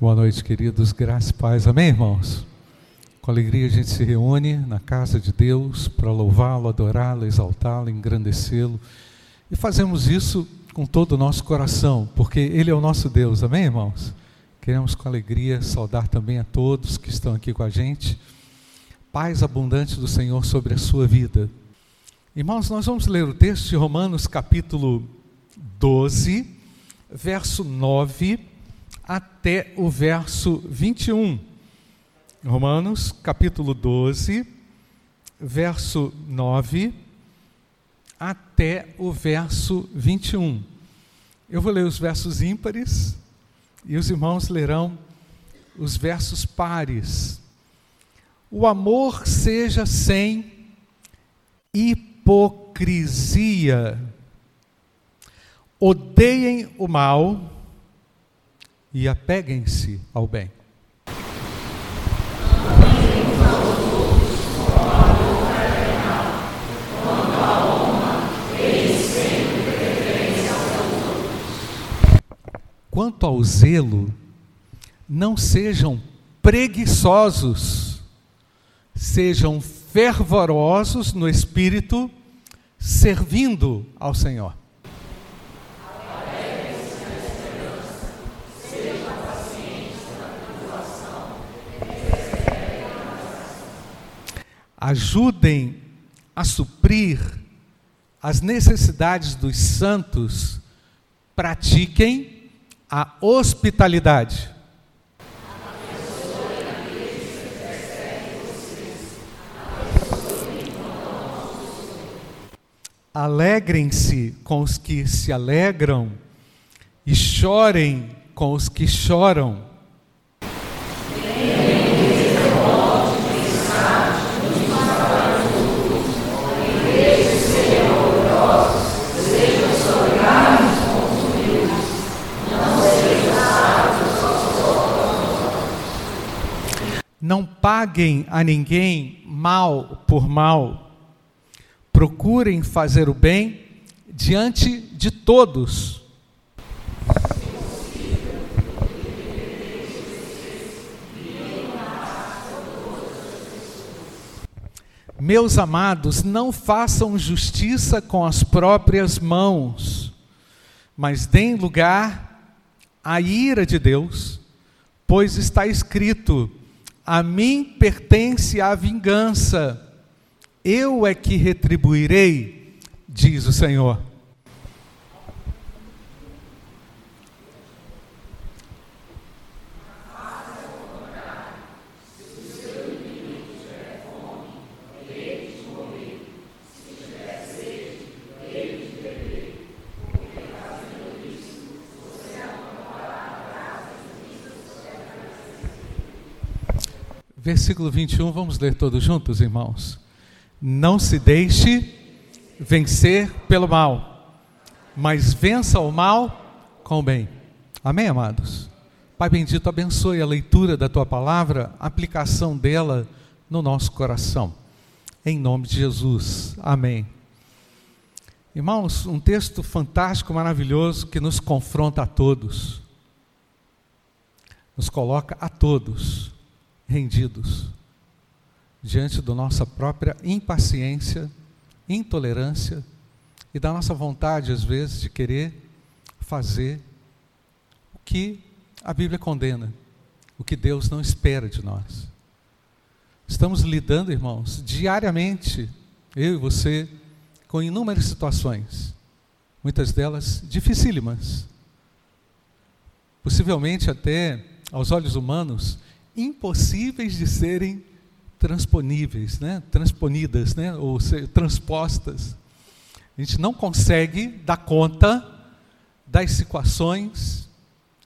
Boa noite, queridos. Graças e paz. Amém, irmãos? Com alegria a gente se reúne na casa de Deus para louvá-lo, adorá-lo, exaltá-lo, engrandecê-lo. E fazemos isso com todo o nosso coração, porque Ele é o nosso Deus. Amém, irmãos? Queremos com alegria saudar também a todos que estão aqui com a gente. Paz abundante do Senhor sobre a sua vida. Irmãos, nós vamos ler o texto de Romanos, capítulo 12, verso 9 até o verso 21. Romanos, capítulo 12, verso 9 até o verso 21. Eu vou ler os versos ímpares e os irmãos lerão os versos pares. O amor seja sem hipocrisia. Odeiem o mal e apeguem-se ao bem. Quanto ao zelo, não sejam preguiçosos, sejam fervorosos no espírito, servindo ao Senhor. Ajudem a suprir as necessidades dos santos, pratiquem a hospitalidade. Alegrem-se com os que se alegram e chorem com os que choram. Não paguem a ninguém mal por mal. Procurem fazer o bem diante de todos. Meus amados, não façam justiça com as próprias mãos, mas deem lugar à ira de Deus, pois está escrito: a mim pertence a vingança, eu é que retribuirei, diz o Senhor. Versículo 21, vamos ler todos juntos, irmãos. Não se deixe vencer pelo mal, mas vença o mal com o bem. Amém, amados? Pai bendito, abençoe a leitura da tua palavra, a aplicação dela no nosso coração. Em nome de Jesus. Amém. Irmãos, um texto fantástico, maravilhoso que nos confronta a todos. Nos coloca a todos rendidos diante da nossa própria impaciência, intolerância e da nossa vontade, às vezes, de querer fazer o que a Bíblia condena, o que Deus não espera de nós. Estamos lidando, irmãos, diariamente, eu e você, com inúmeras situações, muitas delas dificílimas, possivelmente até aos olhos humanos impossíveis de serem transponíveis, né? transponidas, né? ou ser transpostas. A gente não consegue dar conta das equações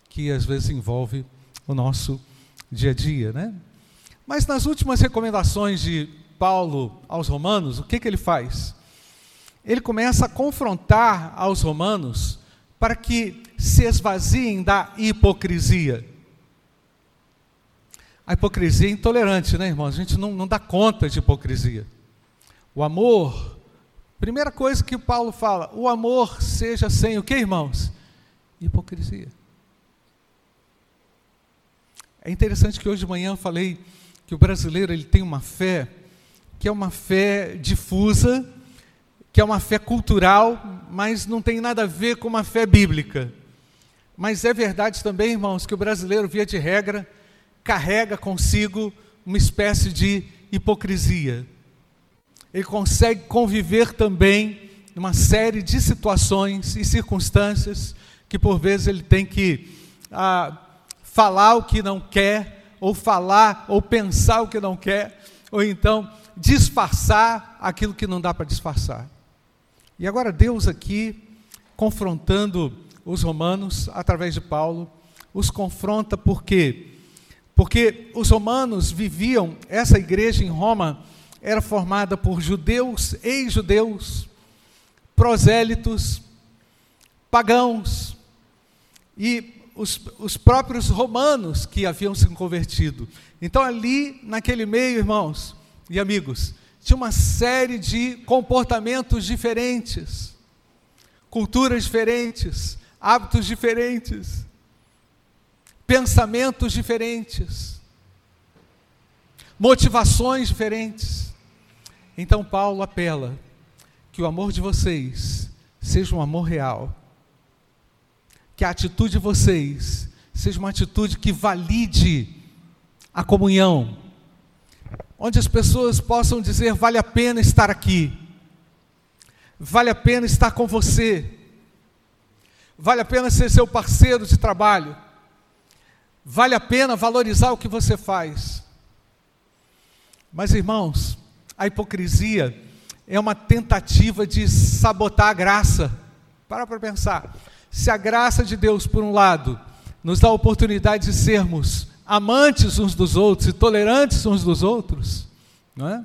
que às vezes envolve o nosso dia a dia, né? Mas nas últimas recomendações de Paulo aos romanos, o que, que ele faz? Ele começa a confrontar aos romanos para que se esvaziem da hipocrisia. A hipocrisia é intolerante, né, irmãos? A gente não, não dá conta de hipocrisia. O amor, primeira coisa que Paulo fala, o amor seja sem o que, irmãos? Hipocrisia. É interessante que hoje de manhã eu falei que o brasileiro ele tem uma fé que é uma fé difusa, que é uma fé cultural, mas não tem nada a ver com uma fé bíblica. Mas é verdade também, irmãos, que o brasileiro, via de regra, carrega consigo uma espécie de hipocrisia. Ele consegue conviver também uma série de situações e circunstâncias que por vezes ele tem que ah, falar o que não quer, ou falar ou pensar o que não quer, ou então disfarçar aquilo que não dá para disfarçar. E agora Deus aqui, confrontando os romanos através de Paulo, os confronta por quê? Porque os romanos viviam, essa igreja em Roma era formada por judeus, ex-judeus, prosélitos, pagãos e os, os próprios romanos que haviam se convertido. Então, ali, naquele meio, irmãos e amigos, tinha uma série de comportamentos diferentes, culturas diferentes, hábitos diferentes, pensamentos diferentes, motivações diferentes. Então, Paulo apela que o amor de vocês seja um amor real, que a atitude de vocês seja uma atitude que valide a comunhão, onde as pessoas possam dizer: vale a pena estar aqui, vale a pena estar com você, vale a pena ser seu parceiro de trabalho, vale a pena valorizar o que você faz. Mas, irmãos, a hipocrisia é uma tentativa de sabotar a graça. Para para pensar. Se a graça de Deus, por um lado, nos dá a oportunidade de sermos amantes uns dos outros e tolerantes uns dos outros, não é?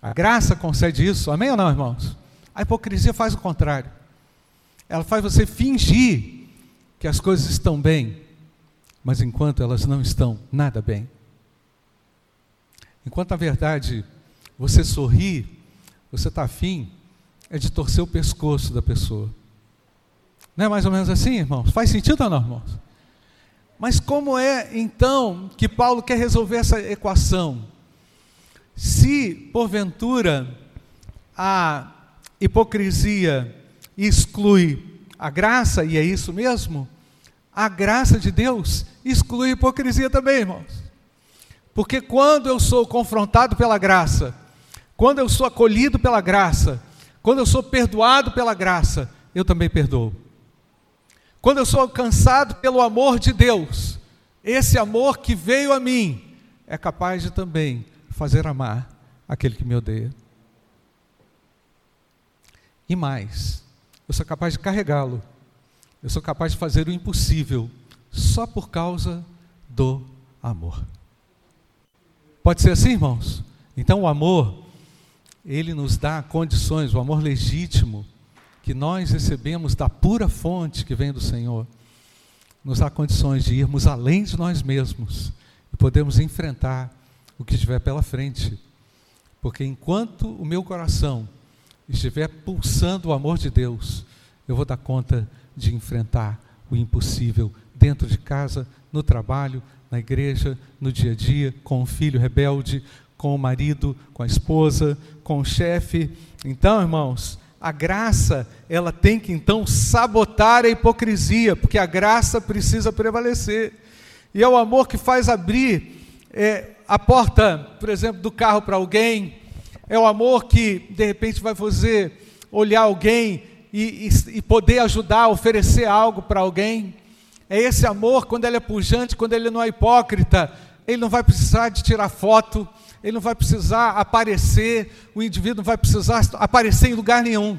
A graça concede isso, amém ou não, irmãos? A hipocrisia faz o contrário. Ela faz você fingir que as coisas estão bem, mas enquanto elas não estão nada bem. Enquanto na verdade você sorri você está afim é de torcer o pescoço da pessoa. Não é mais ou menos assim, irmãos? Faz sentido ou não, irmãos? Mas como é então que Paulo quer resolver essa equação? Se, porventura, a hipocrisia exclui a graça, e é isso mesmo, a graça de Deus exclui hipocrisia também, irmãos. Porque quando eu sou confrontado pela graça, quando eu sou acolhido pela graça, quando eu sou perdoado pela graça, eu também perdoo. Quando eu sou alcançado pelo amor de Deus, esse amor que veio a mim é capaz de também fazer amar aquele que me odeia. E mais, eu sou capaz de carregá-lo, eu sou capaz de fazer o impossível só por causa do amor. Pode ser assim, irmãos? Então o amor ele nos dá condições, o amor legítimo que nós recebemos da pura fonte que vem do Senhor, nos dá condições de irmos além de nós mesmos e podemos enfrentar o que estiver pela frente. Porque enquanto o meu coração estiver pulsando o amor de Deus, eu vou dar conta de enfrentar o impossível dentro de casa, no trabalho, na igreja, no dia a dia, com o filho rebelde, com o marido, com a esposa, com o chefe. Então, irmãos, a graça, ela tem que então sabotar a hipocrisia, porque a graça precisa prevalecer. E é o amor que faz abrir é, a porta, por exemplo, do carro para alguém, é o amor que, de repente, vai fazer olhar alguém e, e, poder ajudar, oferecer algo para alguém. É esse amor, quando ele é pujante, quando ele não é hipócrita, ele não vai precisar de tirar foto, ele não vai precisar aparecer, o indivíduo não vai precisar aparecer em lugar nenhum.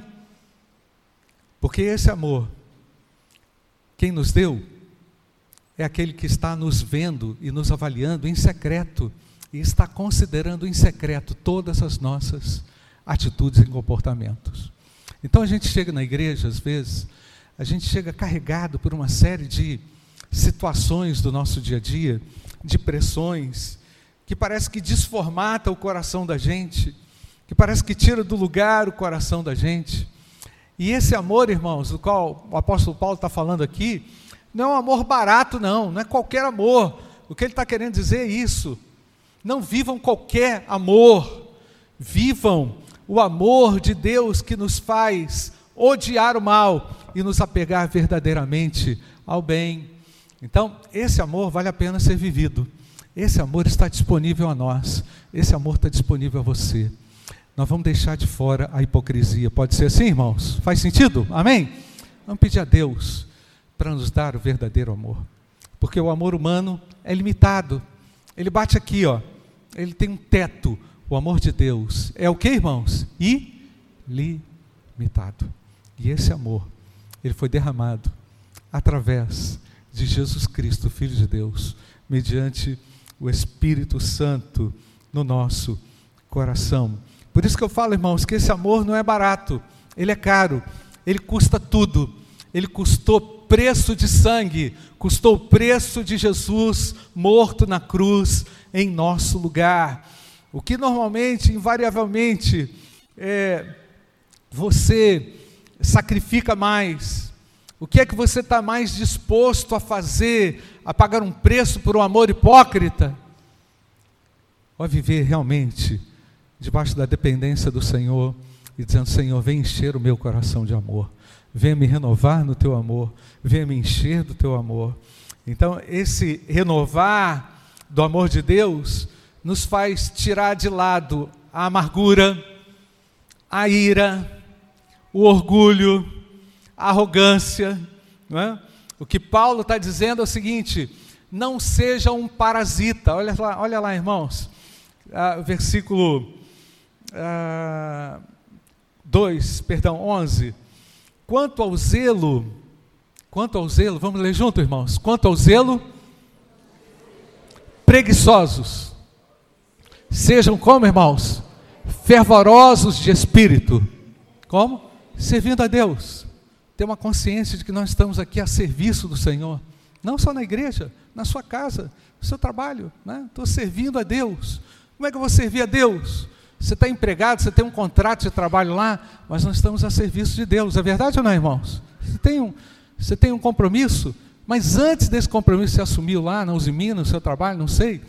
Porque esse amor, quem nos deu, é aquele que está nos vendo e nos avaliando em secreto, e está considerando em secreto todas as nossas atitudes e comportamentos. Então a gente chega na igreja, às vezes, a gente chega carregado por uma série de situações do nosso dia a dia, de pressões, que parece que desformata o coração da gente, que parece que tira do lugar o coração da gente. E esse amor, irmãos, do qual o apóstolo Paulo está falando aqui, não é um amor barato, não, não é qualquer amor. O que ele está querendo dizer é isso. Não vivam qualquer amor, vivam o amor de Deus que nos faz odiar o mal e nos apegar verdadeiramente ao bem. Então, esse amor vale a pena ser vivido. Esse amor está disponível a nós. Esse amor está disponível a você. Nós vamos deixar de fora a hipocrisia. Pode ser assim, irmãos? Faz sentido? Amém? Vamos pedir a Deus para nos dar o verdadeiro amor. Porque o amor humano é limitado. Ele bate aqui, ó. Ele tem um teto. O amor de Deus é o que, irmãos? Ilimitado. E esse amor, ele foi derramado através de Jesus Cristo, Filho de Deus, mediante o Espírito Santo no nosso coração. Por isso que eu falo, irmãos, que esse amor não é barato, ele é caro, ele custa tudo. Ele custou preço de sangue, custou o preço de Jesus morto na cruz em nosso lugar. O que normalmente, invariavelmente, é, você sacrifica mais? O que é que você está mais disposto a fazer, a pagar um preço por um amor hipócrita? Ou a viver realmente debaixo da dependência do Senhor e dizendo: Senhor, vem encher o meu coração de amor, venha me renovar no teu amor, venha me encher do teu amor. Então, esse renovar do amor de Deus nos faz tirar de lado a amargura, a ira, o orgulho, a arrogância. É? O que Paulo está dizendo é o seguinte: não seja um parasita. Olha lá, olha lá irmãos, ah, versículo 2, ah, perdão, 11. Quanto ao zelo, quanto ao zelo, vamos ler junto, irmãos. Quanto ao zelo, preguiçosos. Sejam como, irmãos? Fervorosos de espírito. Como? Servindo a Deus. Ter uma consciência de que nós estamos aqui a serviço do Senhor. Não só na igreja, na sua casa, no seu trabalho. Né? Estou servindo a Deus. Como é que eu vou servir a Deus? Você está empregado, você tem um contrato de trabalho lá, mas nós estamos a serviço de Deus. É verdade ou não, irmãos? Você tem um, você tem um compromisso, mas antes desse compromisso você assumiu lá na Usimina, no seu trabalho, não sei,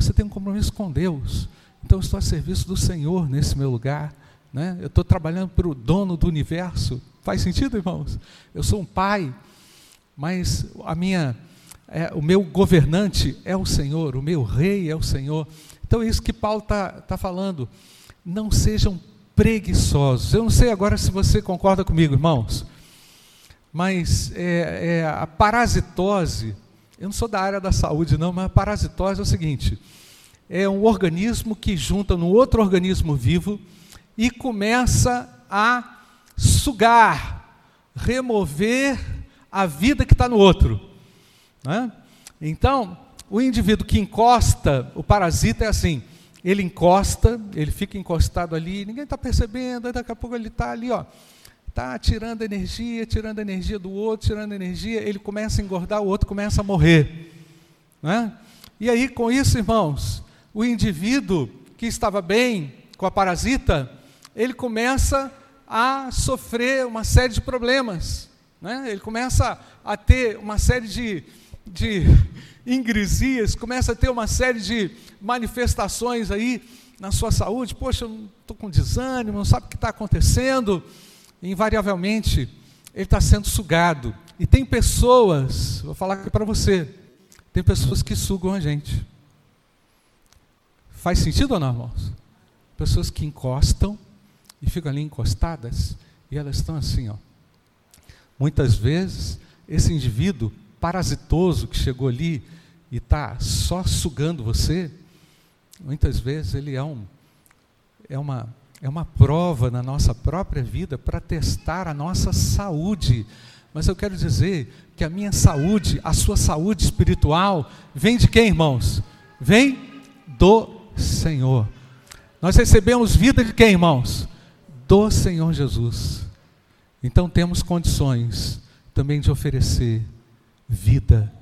você tem um compromisso com Deus. Então eu estou a serviço do Senhor nesse meu lugar. Né? Eu estou trabalhando para o dono do universo. Faz sentido, irmãos? Eu sou um pai, mas a minha, é, o meu governante é o Senhor, o meu rei é o Senhor. Então é isso que Paulo está tá falando não sejam preguiçosos. Eu não sei agora se você concorda comigo, irmãos, mas é, é, a parasitose, eu não sou da área da saúde, não, mas a parasitose é o seguinte: é um organismo que junta no outro organismo vivo e começa a sugar, remover a vida que está no outro. Né? Então, o indivíduo que encosta, o parasita é assim: ele encosta, ele fica encostado ali, ninguém está percebendo, daqui a pouco ele está ali, ó, está tirando energia, tirando energia do outro, tirando energia, ele começa a engordar, o outro começa a morrer. Né? E aí, com isso, irmãos, o indivíduo que estava bem com a parasita, ele começa a sofrer uma série de problemas. Né? Ele começa a ter uma série de, de ingresias, começa a ter uma série de manifestações aí na sua saúde. Poxa, eu estou com desânimo, não sabe o que está acontecendo. Invariavelmente, ele está sendo sugado. E tem pessoas, vou falar aqui para você, tem pessoas que sugam a gente. Faz sentido ou não, irmãos? Pessoas que encostam e ficam ali encostadas e elas estão assim, ó. Muitas vezes, esse indivíduo parasitoso que chegou ali e está só sugando você, muitas vezes ele é, um, é, uma, é uma prova na nossa própria vida para testar a nossa saúde. Mas eu quero dizer que a minha saúde, a sua saúde espiritual, vem de quem, irmãos? Vem do Senhor. Nós recebemos vida de quem, irmãos? Do Senhor Jesus. Então temos condições também de oferecer vida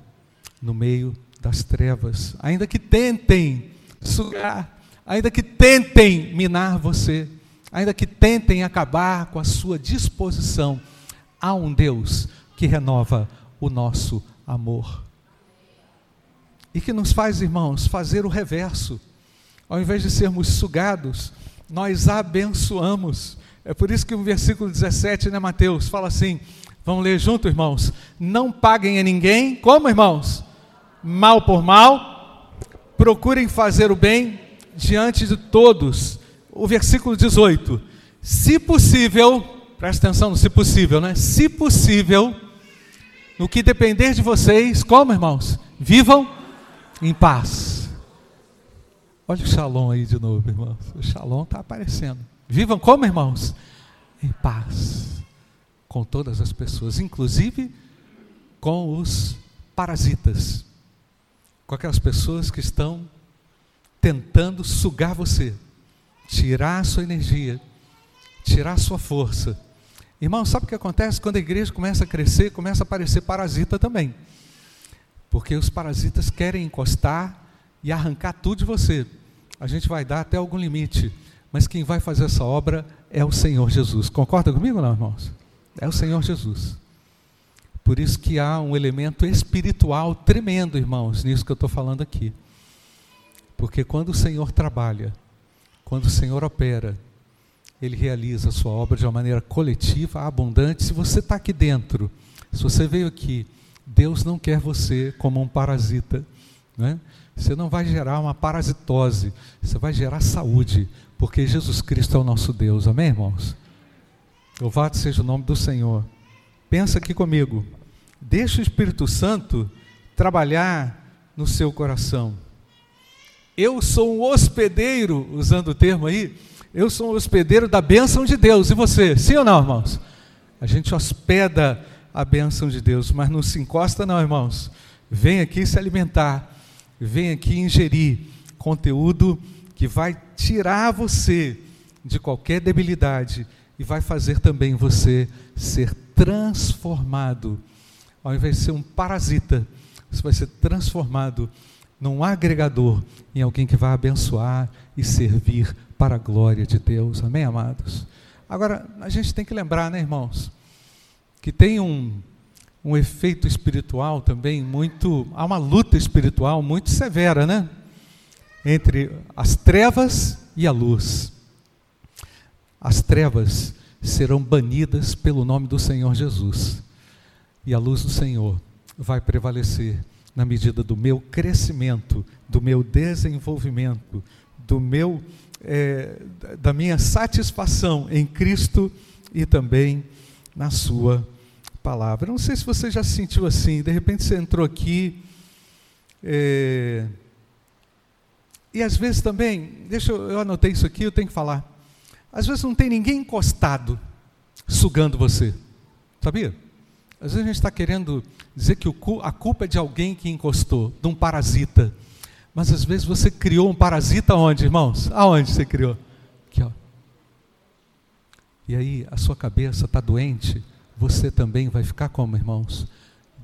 no meio das trevas, ainda que tentem sugar, ainda que tentem minar você, ainda que tentem acabar com a sua disposição, há um Deus que renova o nosso amor. e que nos faz, irmãos, fazer o reverso. Ao invés de sermos sugados, nós abençoamos. É por isso que o versículo 17, né, Mateus, fala assim: vamos ler junto, irmãos. Não paguem a ninguém, como, irmãos? Mal por mal, procurem fazer o bem diante de todos. O versículo 18: se possível, presta atenção no se possível, né? Se possível, no que depender de vocês, como, irmãos? Vivam em paz. Olha o shalom aí de novo, irmãos. O shalom está aparecendo. Vivam como, irmãos? Em paz. Com todas as pessoas, inclusive com os parasitas. Com aquelas pessoas que estão tentando sugar você, tirar a sua energia, tirar a sua força. Irmão, sabe o que acontece? Quando a igreja começa a crescer, começa a aparecer parasita também. Porque os parasitas querem encostar e arrancar tudo de você. A gente vai dar até algum limite, mas quem vai fazer essa obra é o Senhor Jesus. Concorda comigo, não, irmãos? É o Senhor Jesus. Por isso que há um elemento espiritual tremendo, irmãos, nisso que eu estou falando aqui. Porque quando o Senhor trabalha, quando o Senhor opera, Ele realiza a sua obra de uma maneira coletiva, abundante. Se você está aqui dentro, se você veio aqui Deus não quer você como um parasita. Né? Você não vai gerar uma parasitose, você vai gerar saúde, porque Jesus Cristo é o nosso Deus. Amém, irmãos? Louvado seja o nome do Senhor. Pensa aqui comigo. Deixa o Espírito Santo trabalhar no seu coração. Eu sou um hospedeiro, usando o termo aí, eu sou um hospedeiro da bênção de Deus. E você? Sim ou não, irmãos? A gente hospeda a bênção de Deus. Mas não se encosta, não, irmãos. Vem aqui se alimentar, vem aqui ingerir conteúdo que vai tirar você de qualquer debilidade e vai fazer também você ser transformado. Ao invés de ser um parasita, você vai ser transformado num agregador, em alguém que vai abençoar e servir para a glória de Deus. Amém, amados? Agora, a gente tem que lembrar, né, irmãos? que tem um, um efeito espiritual também muito. Há uma luta espiritual muito severa, né? Entre as trevas e a luz. As trevas serão banidas pelo nome do Senhor Jesus. E a luz do Senhor vai prevalecer na medida do meu crescimento, do meu desenvolvimento, do meu é, da minha satisfação em Cristo e também na sua palavra. Não sei se você já se sentiu assim, de repente você entrou aqui. É, e às vezes também, deixa eu, eu anotei isso aqui, eu tenho que falar. Às vezes não tem ninguém encostado, sugando você. Sabia? Às vezes a gente está querendo dizer que a culpa é de alguém que encostou, de um parasita. Mas às vezes você criou um parasita onde, irmãos? Aonde você criou? Aqui, ó. E aí a sua cabeça está doente você também vai ficar como, irmãos?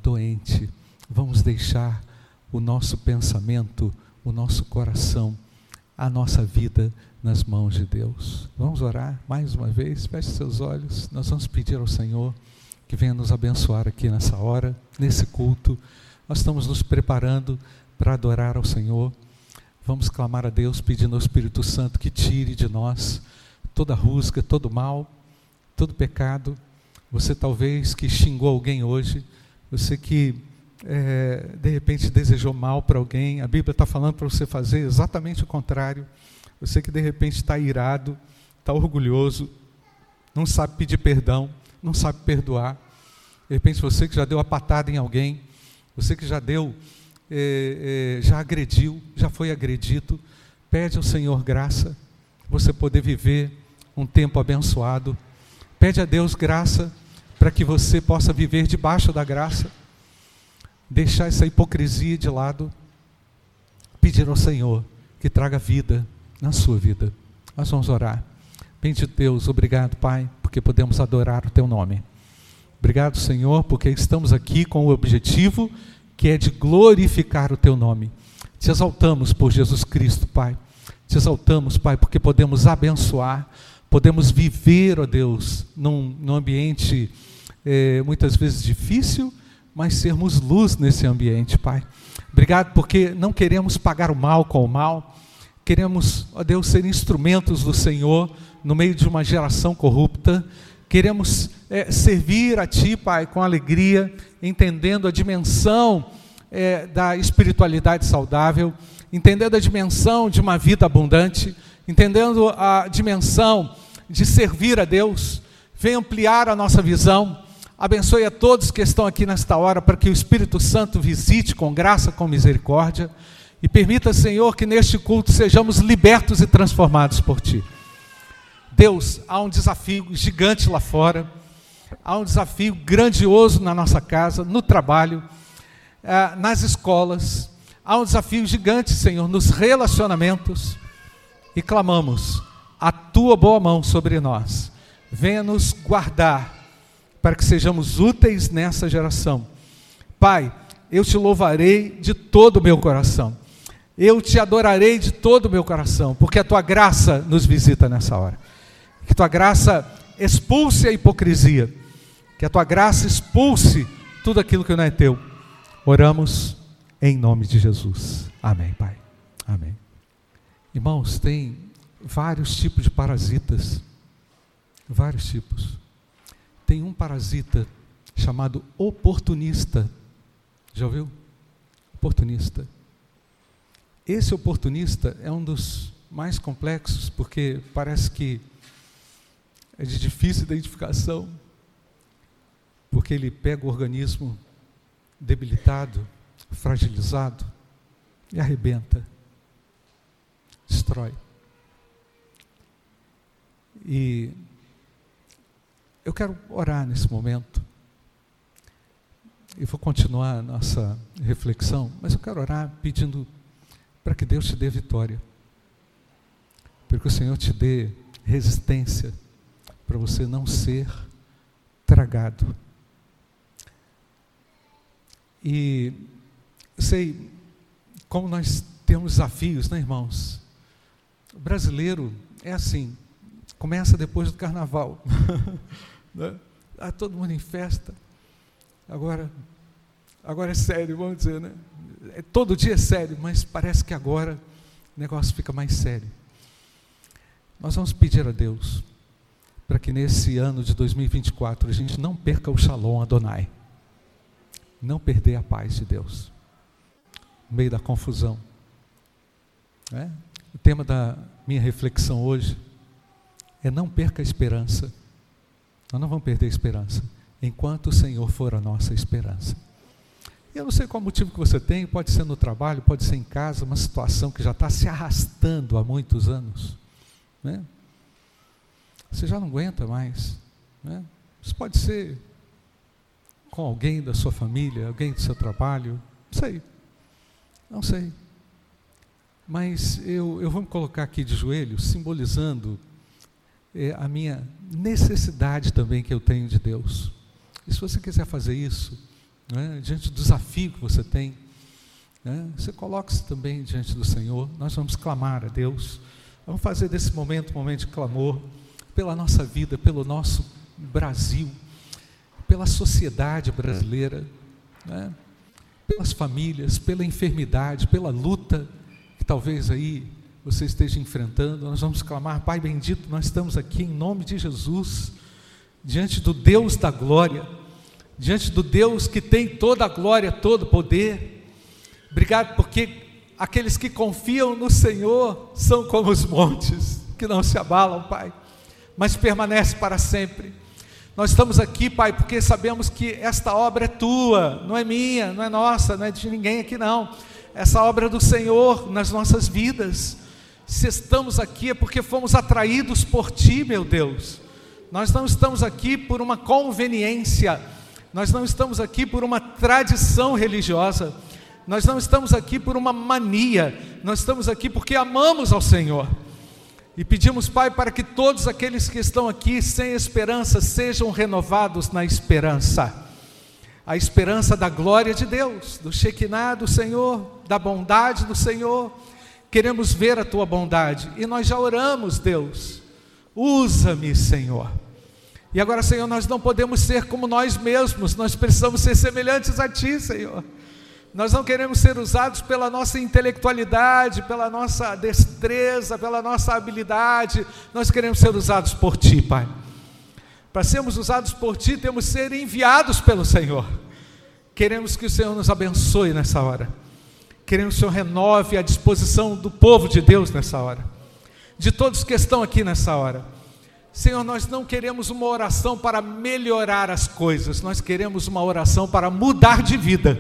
Doente. Vamos deixar o nosso pensamento, o nosso coração, a nossa vida nas mãos de Deus. Vamos orar mais uma vez, feche seus olhos. Nós vamos pedir ao Senhor que venha nos abençoar aqui nessa hora, nesse culto. Nós estamos nos preparando para adorar ao Senhor. Vamos clamar a Deus pedindo ao Espírito Santo que tire de nós toda rusga, todo mal, todo pecado você talvez que xingou alguém hoje, você que é, de repente desejou mal para alguém, a Bíblia está falando para você fazer exatamente o contrário. Você que de repente está irado, está orgulhoso, não sabe pedir perdão, não sabe perdoar. De repente você que já deu a patada em alguém, você que já deu, é, é, já agrediu, já foi agredido, pede ao Senhor graça, você poder viver um tempo abençoado. Pede a Deus graça para que você possa viver debaixo da graça, deixar essa hipocrisia de lado, pedir ao Senhor que traga vida na sua vida. Nós vamos orar. Bendito Deus, obrigado, Pai, porque podemos adorar o Teu nome. Obrigado, Senhor, porque estamos aqui com o objetivo que é de glorificar o Teu nome. Te exaltamos por Jesus Cristo, Pai. Te exaltamos, Pai, porque podemos abençoar, podemos viver, ó Deus, num, num ambiente é, muitas vezes difícil, mas sermos luz nesse ambiente, Pai. Obrigado porque não queremos pagar o mal com o mal, queremos, ó Deus, ser instrumentos do Senhor no meio de uma geração corrupta. Queremos é, servir a Ti, Pai, com alegria, entendendo a dimensão é, da espiritualidade saudável, entendendo a dimensão de uma vida abundante, entendendo a dimensão de servir a Deus. Vem ampliar a nossa visão. Abençoe a todos que estão aqui nesta hora para que o Espírito Santo visite com graça, com misericórdia e permita, Senhor, que neste culto sejamos libertos e transformados por Ti. Deus, há um desafio gigante lá fora, há um desafio grandioso na nossa casa, no trabalho, eh, nas escolas, há um desafio gigante, Senhor, nos relacionamentos, e clamamos a tua boa mão sobre nós. Venha nos guardar para que sejamos úteis nessa geração. Pai, eu te louvarei de todo o meu coração. Eu te adorarei de todo o meu coração, porque a tua graça nos visita nessa hora. Que tua graça expulse a hipocrisia. Que a tua graça expulse tudo aquilo que não é teu. Oramos em nome de Jesus. Amém, Pai. Amém. Irmãos, tem vários tipos de parasitas. Vários tipos. Tem um parasita chamado oportunista. Já ouviu? Oportunista. Esse oportunista é um dos mais complexos, porque parece que é de difícil identificação, porque ele pega o organismo debilitado, fragilizado e arrebenta, destrói. E eu quero orar nesse momento. E vou continuar a nossa reflexão, mas eu quero orar pedindo para que Deus te dê vitória. Para que o Senhor te dê resistência para você não ser tragado. E sei como nós temos desafios, né, irmãos? O brasileiro é assim, começa depois do carnaval. né? ah, todo mundo em festa. Agora, agora é sério, vamos dizer, né? É, todo dia é sério, mas parece que agora o negócio fica mais sério. Nós vamos pedir a Deus para que nesse ano de 2024 a gente não perca o Shalom Adonai. Não perder a paz de Deus. No meio da confusão. É? O tema da minha reflexão hoje é não perca a esperança. Nós não vamos perder a esperança enquanto o Senhor for a nossa esperança. Eu não sei qual motivo que você tem, pode ser no trabalho, pode ser em casa, uma situação que já está se arrastando há muitos anos. Né? Você já não aguenta mais. Né? Isso pode ser com alguém da sua família, alguém do seu trabalho, não sei. Não sei. Mas eu, eu vou me colocar aqui de joelho, simbolizando é, a minha necessidade também que eu tenho de Deus. E se você quiser fazer isso, né, diante do desafio que você tem, né, você coloque-se também diante do Senhor. Nós vamos clamar a Deus. Vamos fazer desse momento um momento de clamor pela nossa vida, pelo nosso Brasil, pela sociedade brasileira, né, pelas famílias, pela enfermidade, pela luta que talvez aí você esteja enfrentando. Nós vamos clamar, Pai bendito, nós estamos aqui em nome de Jesus, diante do Deus da glória diante do Deus que tem toda a glória, todo o poder. Obrigado porque aqueles que confiam no Senhor são como os montes, que não se abalam, Pai, mas permanece para sempre. Nós estamos aqui, Pai, porque sabemos que esta obra é tua, não é minha, não é nossa, não é de ninguém aqui não. Essa obra é do Senhor nas nossas vidas. Se estamos aqui é porque fomos atraídos por ti, meu Deus. Nós não estamos aqui por uma conveniência, nós não estamos aqui por uma tradição religiosa, nós não estamos aqui por uma mania, nós estamos aqui porque amamos ao Senhor. E pedimos, Pai, para que todos aqueles que estão aqui sem esperança sejam renovados na esperança. A esperança da glória de Deus, do Shekinah do Senhor, da bondade do Senhor. Queremos ver a tua bondade e nós já oramos, Deus. Usa-me, Senhor. E agora, Senhor, nós não podemos ser como nós mesmos, nós precisamos ser semelhantes a Ti, Senhor. Nós não queremos ser usados pela nossa intelectualidade, pela nossa destreza, pela nossa habilidade. Nós queremos ser usados por Ti, Pai. Para sermos usados por Ti, temos que ser enviados pelo Senhor. Queremos que o Senhor nos abençoe nessa hora. Queremos que o Senhor renove a disposição do povo de Deus nessa hora. De todos que estão aqui nessa hora. Senhor, nós não queremos uma oração para melhorar as coisas, nós queremos uma oração para mudar de vida.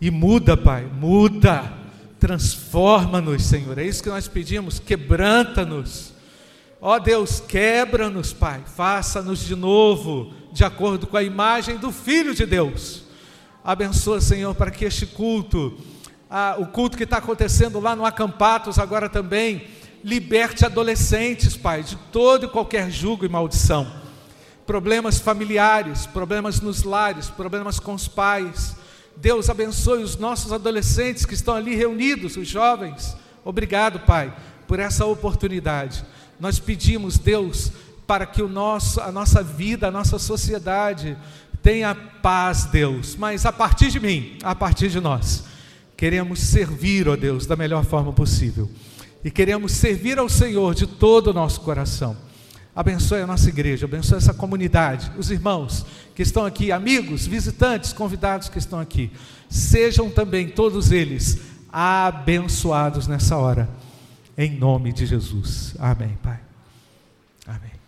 E muda, Pai, muda, transforma-nos, Senhor. É isso que nós pedimos, quebranta-nos. Ó Deus, quebra-nos, Pai, faça-nos de novo, de acordo com a imagem do Filho de Deus. Abençoa, Senhor, para que este culto, ah, o culto que está acontecendo lá no Acampatos agora também, liberte adolescentes, Pai, de todo e qualquer julgo e maldição. Problemas familiares, problemas nos lares, problemas com os pais, Deus abençoe os nossos adolescentes que estão ali reunidos, os jovens. Obrigado, Pai, por essa oportunidade. Nós pedimos, Deus, para que o nosso, a nossa vida, a nossa sociedade tenha paz, Deus. Mas a partir de mim, a partir de nós, queremos servir, ó Deus, da melhor forma possível. E queremos servir ao Senhor de todo o nosso coração. Abençoe a nossa igreja, abençoe essa comunidade, os irmãos que estão aqui, amigos, visitantes, convidados que estão aqui. Sejam também todos eles abençoados nessa hora, em nome de Jesus. Amém, Pai. Amém.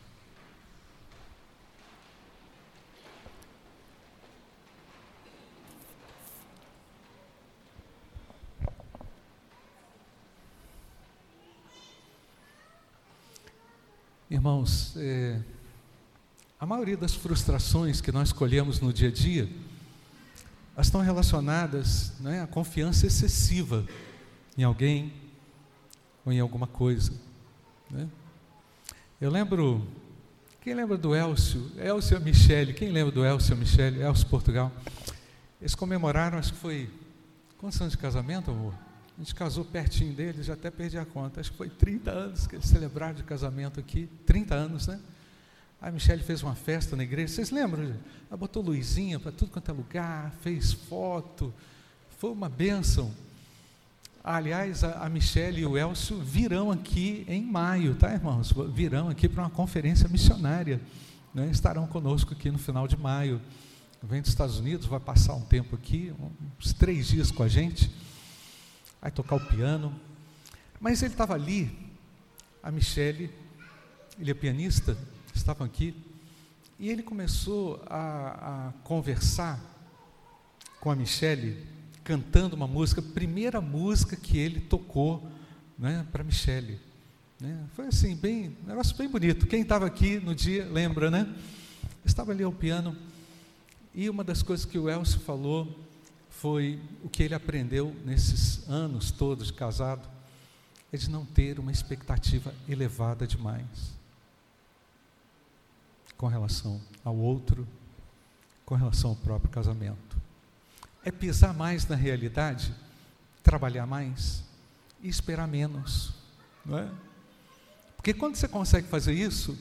Irmãos, é, a maioria das frustrações que nós colhemos no dia a dia, elas estão relacionadas né, à confiança excessiva em alguém ou em alguma coisa. Né? Eu lembro, quem lembra do Elcio? Elcio Michele, quem lembra do Elcio Michele? Elcio Portugal. Eles comemoraram, acho que foi, quantos anos de casamento, amor? A gente casou pertinho deles, já até perdi a conta. Acho que foi 30 anos que eles celebraram de casamento aqui. 30 anos, né? A Michelle fez uma festa na igreja. Vocês lembram? Ela botou luzinha para tudo quanto é lugar, fez foto. Foi uma bênção. Aliás, a, Michelle e o Elcio virão aqui em maio, tá, irmãos? Virão aqui para uma conferência missionária. Né? Estarão conosco aqui no final de maio. Vem dos Estados Unidos, vai passar um tempo aqui, uns três dias com a gente vai tocar o piano. Mas ele estava ali, a Michele, ele é pianista, estavam aqui, e ele começou a, a conversar com a Michele, cantando uma música, primeira música que ele tocou né, para Michele. Né? Foi assim, bem, um negócio bem bonito. Quem estava aqui no dia lembra, né? Estava ali ao piano, e uma das coisas que o Elcio falou foi o que ele aprendeu nesses anos todos de casado, é de não ter uma expectativa elevada demais com relação ao outro, com relação ao próprio casamento. É pisar mais na realidade, trabalhar mais e esperar menos, não é? Porque quando você consegue fazer isso,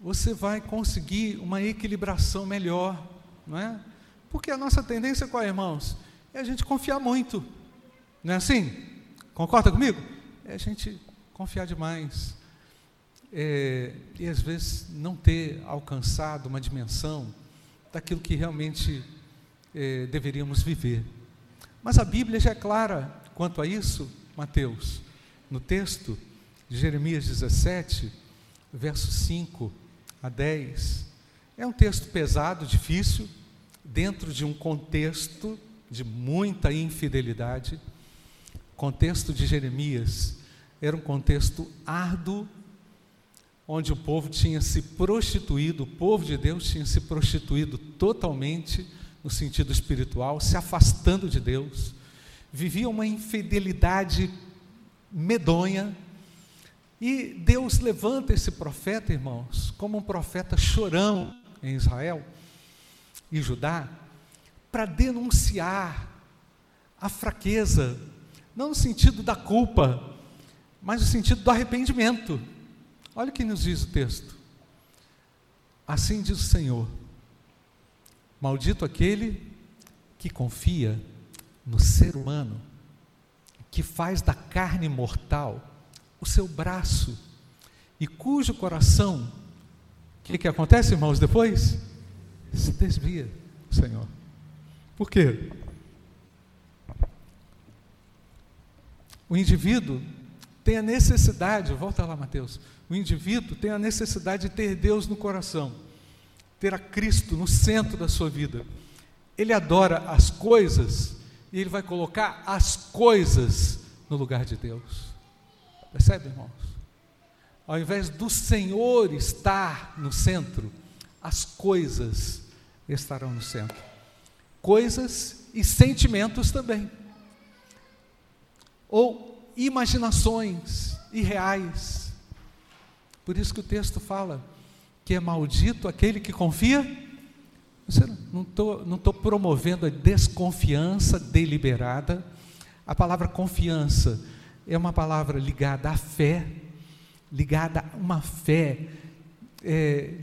você vai conseguir uma equilibração melhor, não é? Porque a nossa tendência qual é, irmãos? É a gente confiar muito. Não é assim? Concorda comigo? É a gente confiar demais. É, e às vezes não ter alcançado uma dimensão daquilo que realmente é, deveríamos viver. Mas a Bíblia já é clara quanto a isso, Mateus. No texto de Jeremias 17, versos 5 a 10. É um texto pesado, difícil, dentro de um contexto de muita infidelidade. O contexto de Jeremias era um contexto árduo, onde o povo tinha se prostituído, o povo de Deus tinha se prostituído totalmente no sentido espiritual, se afastando de Deus, vivia uma infidelidade medonha. E Deus levanta esse profeta, irmãos, como um profeta chorão em Israel e Judá, para denunciar a fraqueza, não no sentido da culpa, mas no sentido do arrependimento. Olha o que nos diz o texto. Assim diz o Senhor: Maldito aquele que confia no ser humano que faz da carne mortal o seu braço e cujo coração, o que, que acontece, irmãos, depois? Se desvia, Senhor. Por quê? O indivíduo tem a necessidade, volta lá, Mateus. O indivíduo tem a necessidade de ter Deus no coração, ter a Cristo no centro da sua vida. Ele adora as coisas e ele vai colocar as coisas no lugar de Deus. Percebe, irmãos? Ao invés do Senhor estar no centro, as coisas estarão no centro. Coisas e sentimentos também. Ou imaginações irreais. Por isso que o texto fala que é maldito aquele que confia. Não estou não tô promovendo a desconfiança deliberada. A palavra confiança é uma palavra ligada à fé, ligada a uma fé é,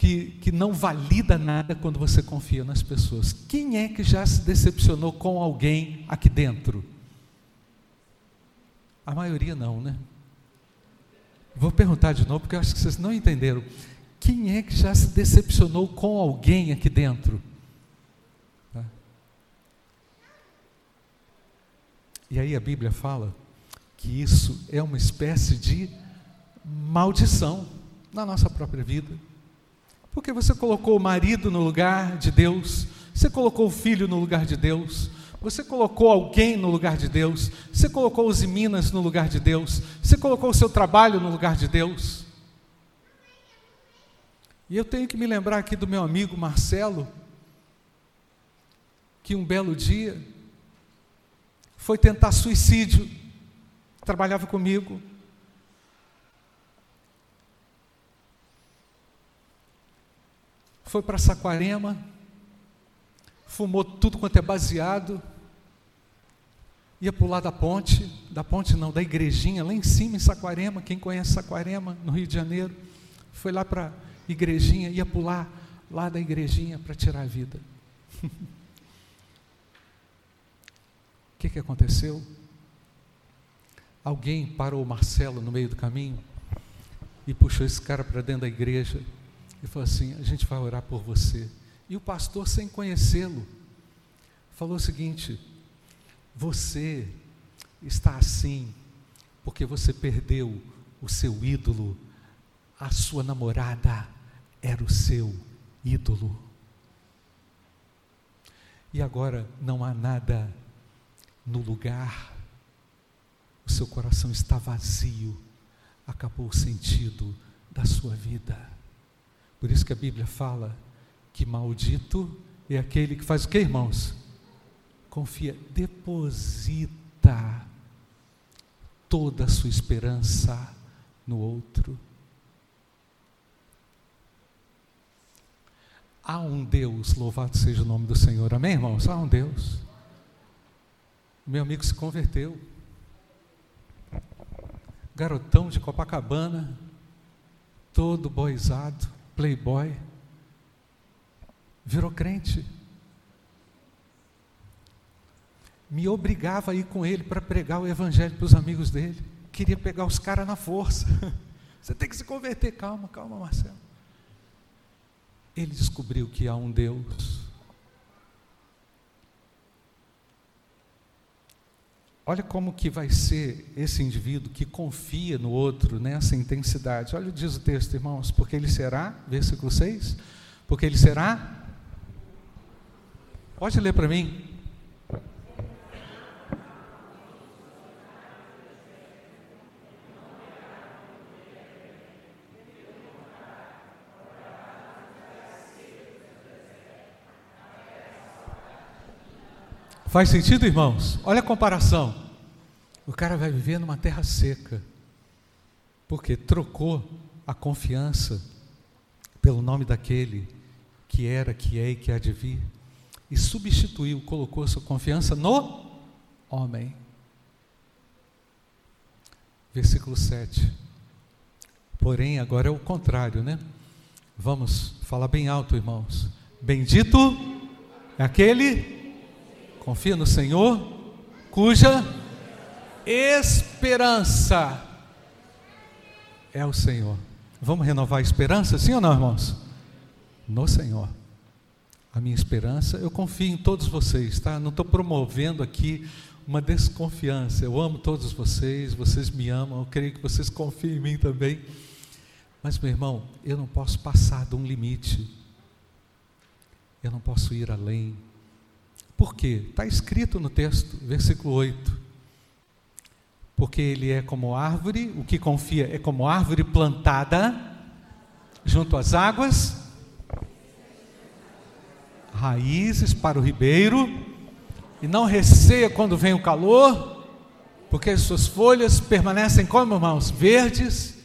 que, que não valida nada quando você confia nas pessoas. Quem é que já se decepcionou com alguém aqui dentro? A maioria não, né? Vou perguntar de novo, porque eu acho que vocês não entenderam. Quem é que já se decepcionou com alguém aqui dentro? Tá? E aí a Bíblia fala que isso é uma espécie de maldição na nossa própria vida. Porque você colocou o marido no lugar de Deus, você colocou o filho no lugar de Deus, você colocou alguém no lugar de Deus, você colocou os Minas no lugar de Deus, você colocou o seu trabalho no lugar de Deus. E eu tenho que me lembrar aqui do meu amigo Marcelo, que um belo dia foi tentar suicídio, trabalhava comigo. Foi para Saquarema, fumou tudo quanto é baseado, ia pular da ponte, da ponte não, da igrejinha, lá em cima em Saquarema, quem conhece Saquarema, no Rio de Janeiro, foi lá para a igrejinha, ia pular lá da igrejinha para tirar a vida. o que, que aconteceu? Alguém parou o Marcelo no meio do caminho e puxou esse cara para dentro da igreja e falou assim: A gente vai orar por você. E o pastor, sem conhecê-lo, falou o seguinte: Você está assim porque você perdeu o seu ídolo, a sua namorada era o seu ídolo. E agora não há nada no lugar, o seu coração está vazio, acabou o sentido da sua vida. Por isso que a Bíblia fala que maldito é aquele que faz o que, irmãos? Confia, deposita toda a sua esperança no outro. Há um Deus, louvado seja o nome do Senhor, amém, irmãos? Há um Deus. Meu amigo se converteu. Garotão de Copacabana, todo boizado, playboy virou crente. Me obrigava a ir com ele para pregar o evangelho para os amigos dele. Queria pegar os caras na força. Você tem que se converter. Calma, calma, Marcelo. Ele descobriu que há um Deus. Olha como que vai ser esse indivíduo que confia no outro nessa intensidade. Olha, diz o texto, irmãos, porque ele será, versículo 6, porque ele será Pode ler para mim? Faz sentido, irmãos? Olha a comparação. O cara vai viver numa terra seca, porque trocou a confiança pelo nome daquele que era, que é e que há de vir e substituiu, colocou sua confiança no homem. Versículo 7. Porém, agora é o contrário, né? Vamos falar bem alto, irmãos. Bendito é aquele Confia no Senhor, cuja esperança é o Senhor. Vamos renovar a esperança, sim ou não, irmãos? No Senhor. A minha esperança, eu confio em todos vocês, tá? Não estou promovendo aqui uma desconfiança. Eu amo todos vocês, vocês me amam, eu creio que vocês confiam em mim também. Mas, meu irmão, eu não posso passar de um limite. Eu não posso ir além. Por quê? Está escrito no texto, versículo 8 porque ele é como árvore, o que confia é como árvore plantada junto às águas, raízes para o ribeiro, e não receia quando vem o calor, porque as suas folhas permanecem como irmãos, verdes,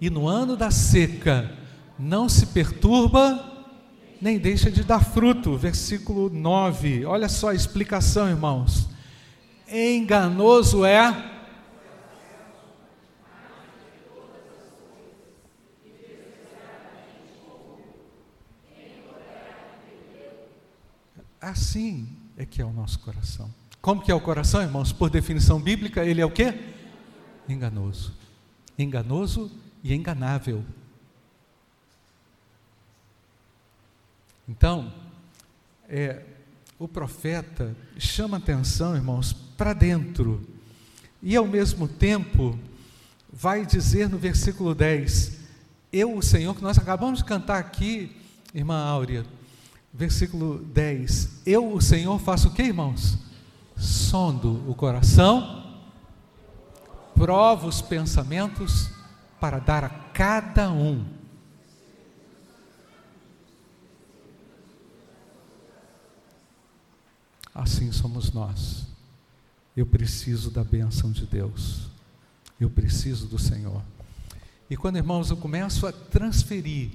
e no ano da seca não se perturba, nem deixa de dar fruto. Versículo 9, olha só a explicação, irmãos. Enganoso é Assim é que é o nosso coração. Como que é o coração, irmãos? Por definição bíblica, ele é o quê? Enganoso. Enganoso e enganável. Então, é, o profeta chama atenção, irmãos, para dentro. E ao mesmo tempo, vai dizer no versículo 10: Eu, o Senhor, que nós acabamos de cantar aqui, irmã Áurea, versículo 10. Eu, o Senhor, faço o que, irmãos? Sondo o coração, provo os pensamentos para dar a cada um. Assim somos nós. Eu preciso da bênção de Deus. Eu preciso do Senhor. E quando, irmãos, eu começo a transferir,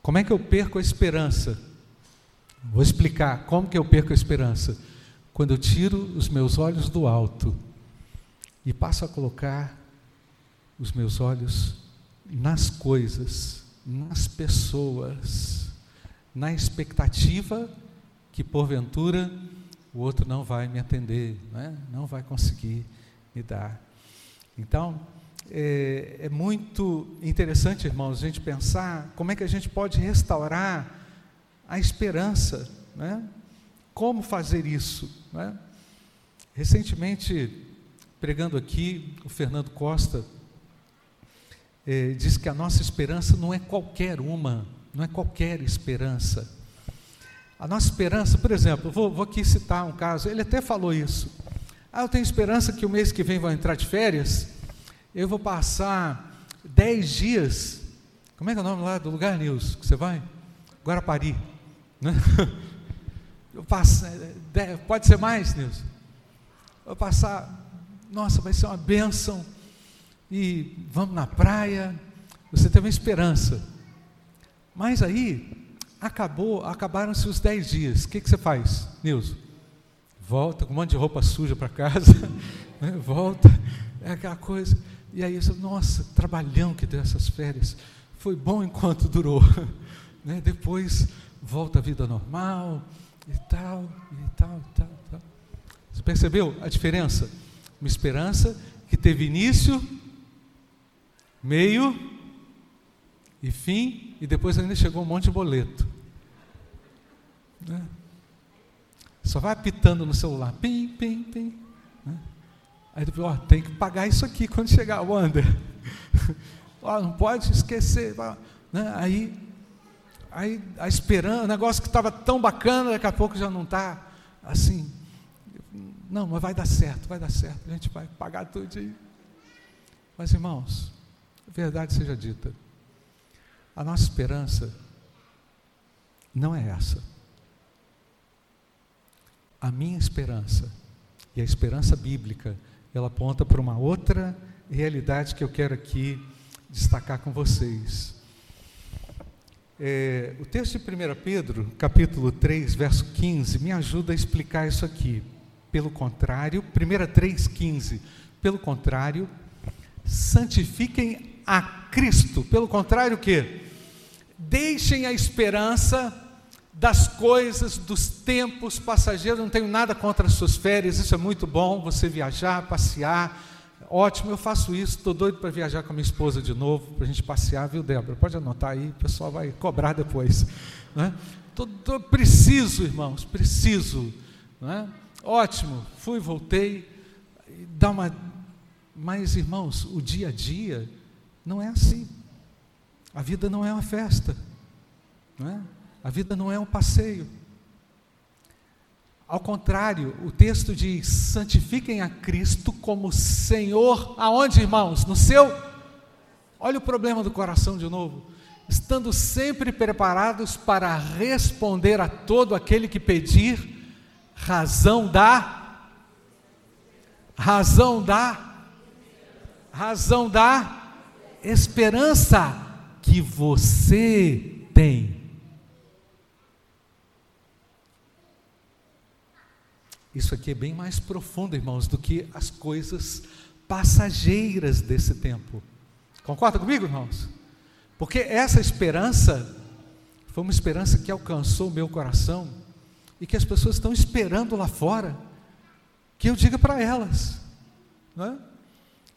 como é que eu perco a esperança? Vou explicar como que eu perco a esperança. Quando eu tiro os meus olhos do alto e passo a colocar os meus olhos nas coisas, nas pessoas, na expectativa que porventura o outro não vai me atender, não, é? não vai conseguir me dar. Então, é, é muito interessante, irmãos, a gente pensar como é que a gente pode restaurar a esperança. Né? Como fazer isso? Né? Recentemente, pregando aqui, o Fernando Costa eh, diz que a nossa esperança não é qualquer uma, não é qualquer esperança. A nossa esperança, por exemplo, vou, vou aqui citar um caso, ele até falou isso. Ah, eu tenho esperança que o mês que vem vão entrar de férias, eu vou passar dez dias. Como é que é o nome lá do lugar, Nils, que você vai? Guarapari. Né? Eu passo, é, pode ser mais, Nilson? Vou passar, nossa, vai ser uma bênção. E vamos na praia. Você teve uma esperança. Mas aí, acabou, acabaram-se os dez dias. O que, que você faz, Nilson? Volta com um monte de roupa suja para casa. Né? Volta, é aquela coisa. E aí, você, nossa, trabalhão que deu essas férias. Foi bom enquanto durou. Né? Depois volta à vida normal e tal, e tal, e tal, e tal. Você percebeu a diferença? Uma esperança que teve início, meio e fim, e depois ainda chegou um monte de boleto. Né? Só vai apitando no celular, pim, pim, pim. Né? Aí depois, ó, tem que pagar isso aqui quando chegar Wander. ó, não pode esquecer. Né? Aí aí a esperança, o negócio que estava tão bacana, daqui a pouco já não está assim. Não, mas vai dar certo, vai dar certo, a gente vai pagar tudo. Mas irmãos, verdade seja dita, a nossa esperança não é essa. A minha esperança e a esperança bíblica, ela aponta para uma outra realidade que eu quero aqui destacar com vocês. É, o texto de 1 Pedro, capítulo 3, verso 15, me ajuda a explicar isso aqui. Pelo contrário, 1 3,15, pelo contrário, santifiquem a Cristo. Pelo contrário, o que? Deixem a esperança das coisas, dos tempos passageiros. Não tenho nada contra as suas férias, isso é muito bom, você viajar, passear. Ótimo, eu faço isso, estou doido para viajar com a minha esposa de novo, para a gente passear, viu, Débora? Pode anotar aí, o pessoal vai cobrar depois. Né? Tô, tô, preciso, irmãos, preciso. Né? Ótimo, fui, voltei, dá uma. Mas, irmãos, o dia a dia não é assim. A vida não é uma festa. Não é? A vida não é um passeio. Ao contrário, o texto diz: santifiquem a Cristo como Senhor, aonde, irmãos? No seu. Olha o problema do coração de novo. Estando sempre preparados para responder a todo aquele que pedir razão da. Razão da. Razão da esperança que você tem. Isso aqui é bem mais profundo, irmãos, do que as coisas passageiras desse tempo. Concorda comigo, irmãos? Porque essa esperança foi uma esperança que alcançou o meu coração e que as pessoas estão esperando lá fora que eu diga para elas. Não é?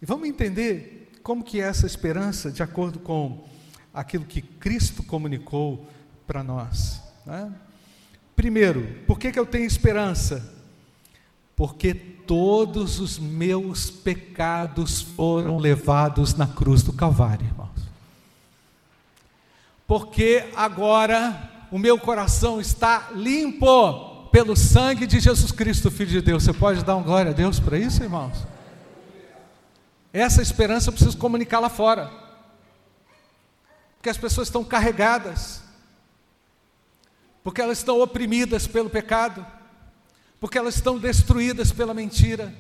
E vamos entender como que é essa esperança, de acordo com aquilo que Cristo comunicou para nós. É? Primeiro, por que, que eu tenho esperança? Porque todos os meus pecados foram levados na cruz do Calvário, irmãos. Porque agora o meu coração está limpo pelo sangue de Jesus Cristo, Filho de Deus. Você pode dar um glória a Deus para isso, irmãos? Essa esperança eu preciso comunicar lá fora. Porque as pessoas estão carregadas, porque elas estão oprimidas pelo pecado porque elas estão destruídas pela mentira,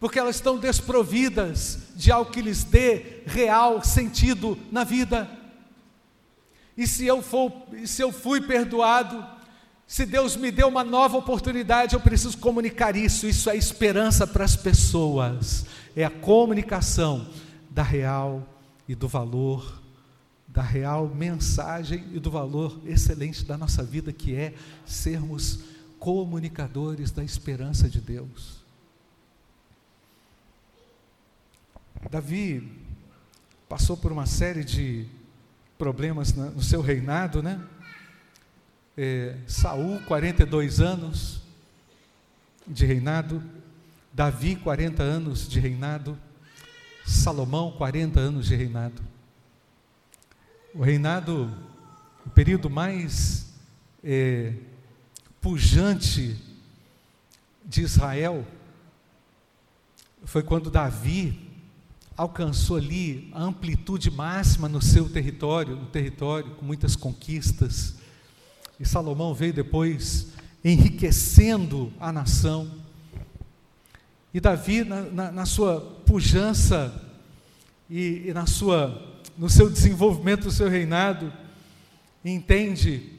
porque elas estão desprovidas de algo que lhes dê real sentido na vida. E se eu for, se eu fui perdoado, se Deus me deu uma nova oportunidade, eu preciso comunicar isso. Isso é esperança para as pessoas. É a comunicação da real e do valor, da real mensagem e do valor excelente da nossa vida, que é sermos comunicadores da esperança de Deus. Davi passou por uma série de problemas no seu reinado, né? É, Saul, 42 anos de reinado, Davi, 40 anos de reinado, Salomão, 40 anos de reinado. O reinado, o período mais é, pujante de Israel foi quando Davi alcançou ali a amplitude máxima no seu território, no território com muitas conquistas. E Salomão veio depois enriquecendo a nação. E Davi, na, na, na sua pujança e, e na sua, no seu desenvolvimento do seu reinado, entende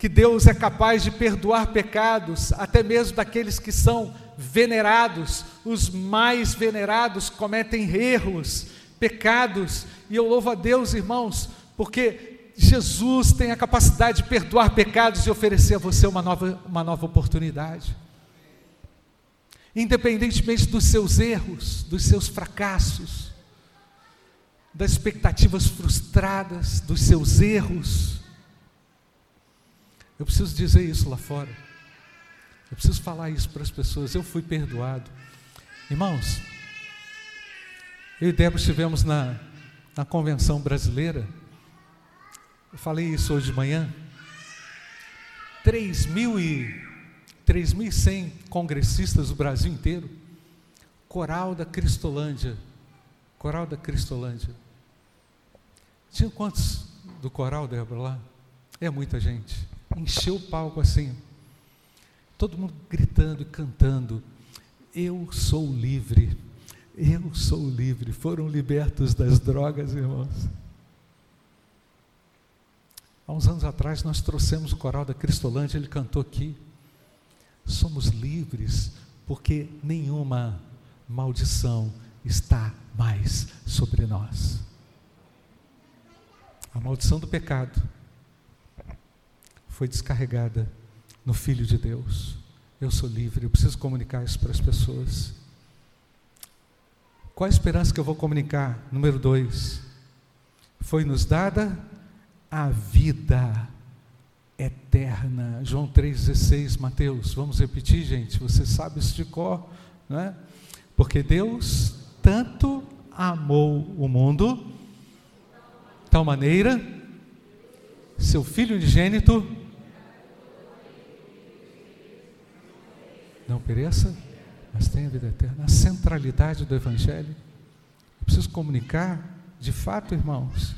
que Deus é capaz de perdoar pecados, até mesmo daqueles que são venerados, os mais venerados cometem erros, pecados, e eu louvo a Deus, irmãos, porque Jesus tem a capacidade de perdoar pecados e oferecer a você uma nova, uma nova oportunidade. Independentemente dos seus erros, dos seus fracassos, das expectativas frustradas, dos seus erros, eu preciso dizer isso lá fora. Eu preciso falar isso para as pessoas. Eu fui perdoado. Irmãos, eu e Débora estivemos na, na convenção brasileira. Eu falei isso hoje de manhã. 3.100 congressistas do Brasil inteiro. Coral da Cristolândia. Coral da Cristolândia. Tinha quantos do coral, Débora, lá? É muita gente encheu o palco assim. Todo mundo gritando e cantando. Eu sou livre. Eu sou livre. Foram libertos das drogas, irmãos. Há uns anos atrás nós trouxemos o coral da Cristolândia, ele cantou aqui. Somos livres porque nenhuma maldição está mais sobre nós. A maldição do pecado foi descarregada no Filho de Deus. Eu sou livre, eu preciso comunicar isso para as pessoas. Qual a esperança que eu vou comunicar? Número dois, foi nos dada a vida eterna. João 3,16, Mateus, vamos repetir, gente, você sabe isso de cor, não é? Porque Deus tanto amou o mundo, tal maneira, seu Filho unigênito, não pereça, mas tenha vida eterna. A centralidade do Evangelho. Eu preciso comunicar, de fato, irmãos,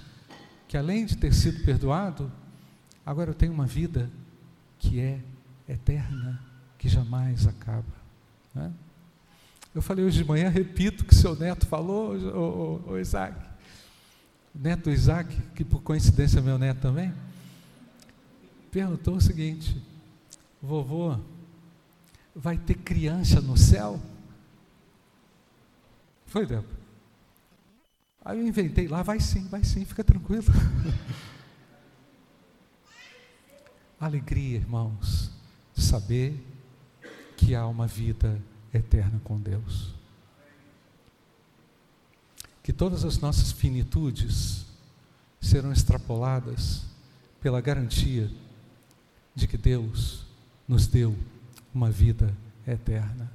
que além de ter sido perdoado, agora eu tenho uma vida que é eterna, que jamais acaba. Né? Eu falei hoje de manhã, repito o que seu neto falou, o, o, o Isaac. Neto Isaac, que por coincidência é meu neto também, perguntou o seguinte: vovô, vai ter criança no céu? Foi, Débora? Aí eu inventei lá, vai sim, vai sim, fica tranquilo. Alegria, irmãos, de saber que há uma vida eterna com Deus. Que todas as nossas finitudes serão extrapoladas pela garantia de que Deus nos deu uma vida eterna.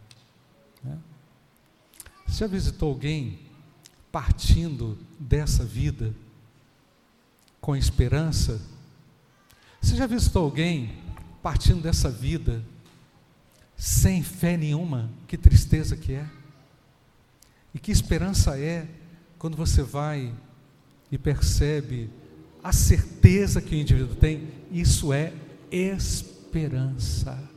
Né? Você já visitou alguém partindo dessa vida com esperança? Você já viu alguém partindo dessa vida sem fé nenhuma? Que tristeza que é. E que esperança é quando você vai e percebe a certeza que o indivíduo tem? Isso é esperança.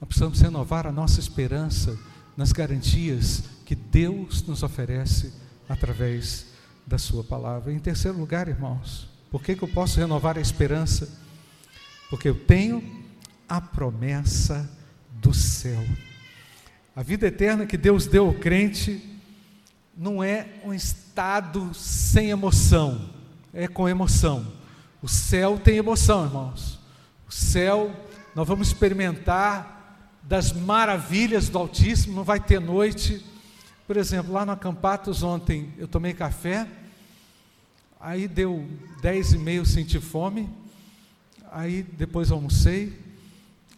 Nós precisamos renovar a nossa esperança nas garantias que Deus nos oferece através da Sua palavra. Em terceiro lugar, irmãos, por que, que eu posso renovar a esperança? Porque eu tenho a promessa do céu. A vida eterna que Deus deu ao crente não é um estado sem emoção, é com emoção. O céu tem emoção, irmãos. O céu, nós vamos experimentar das maravilhas do Altíssimo, não vai ter noite. Por exemplo, lá no Acampatos ontem eu tomei café, aí deu dez e meio, senti fome, aí depois almocei,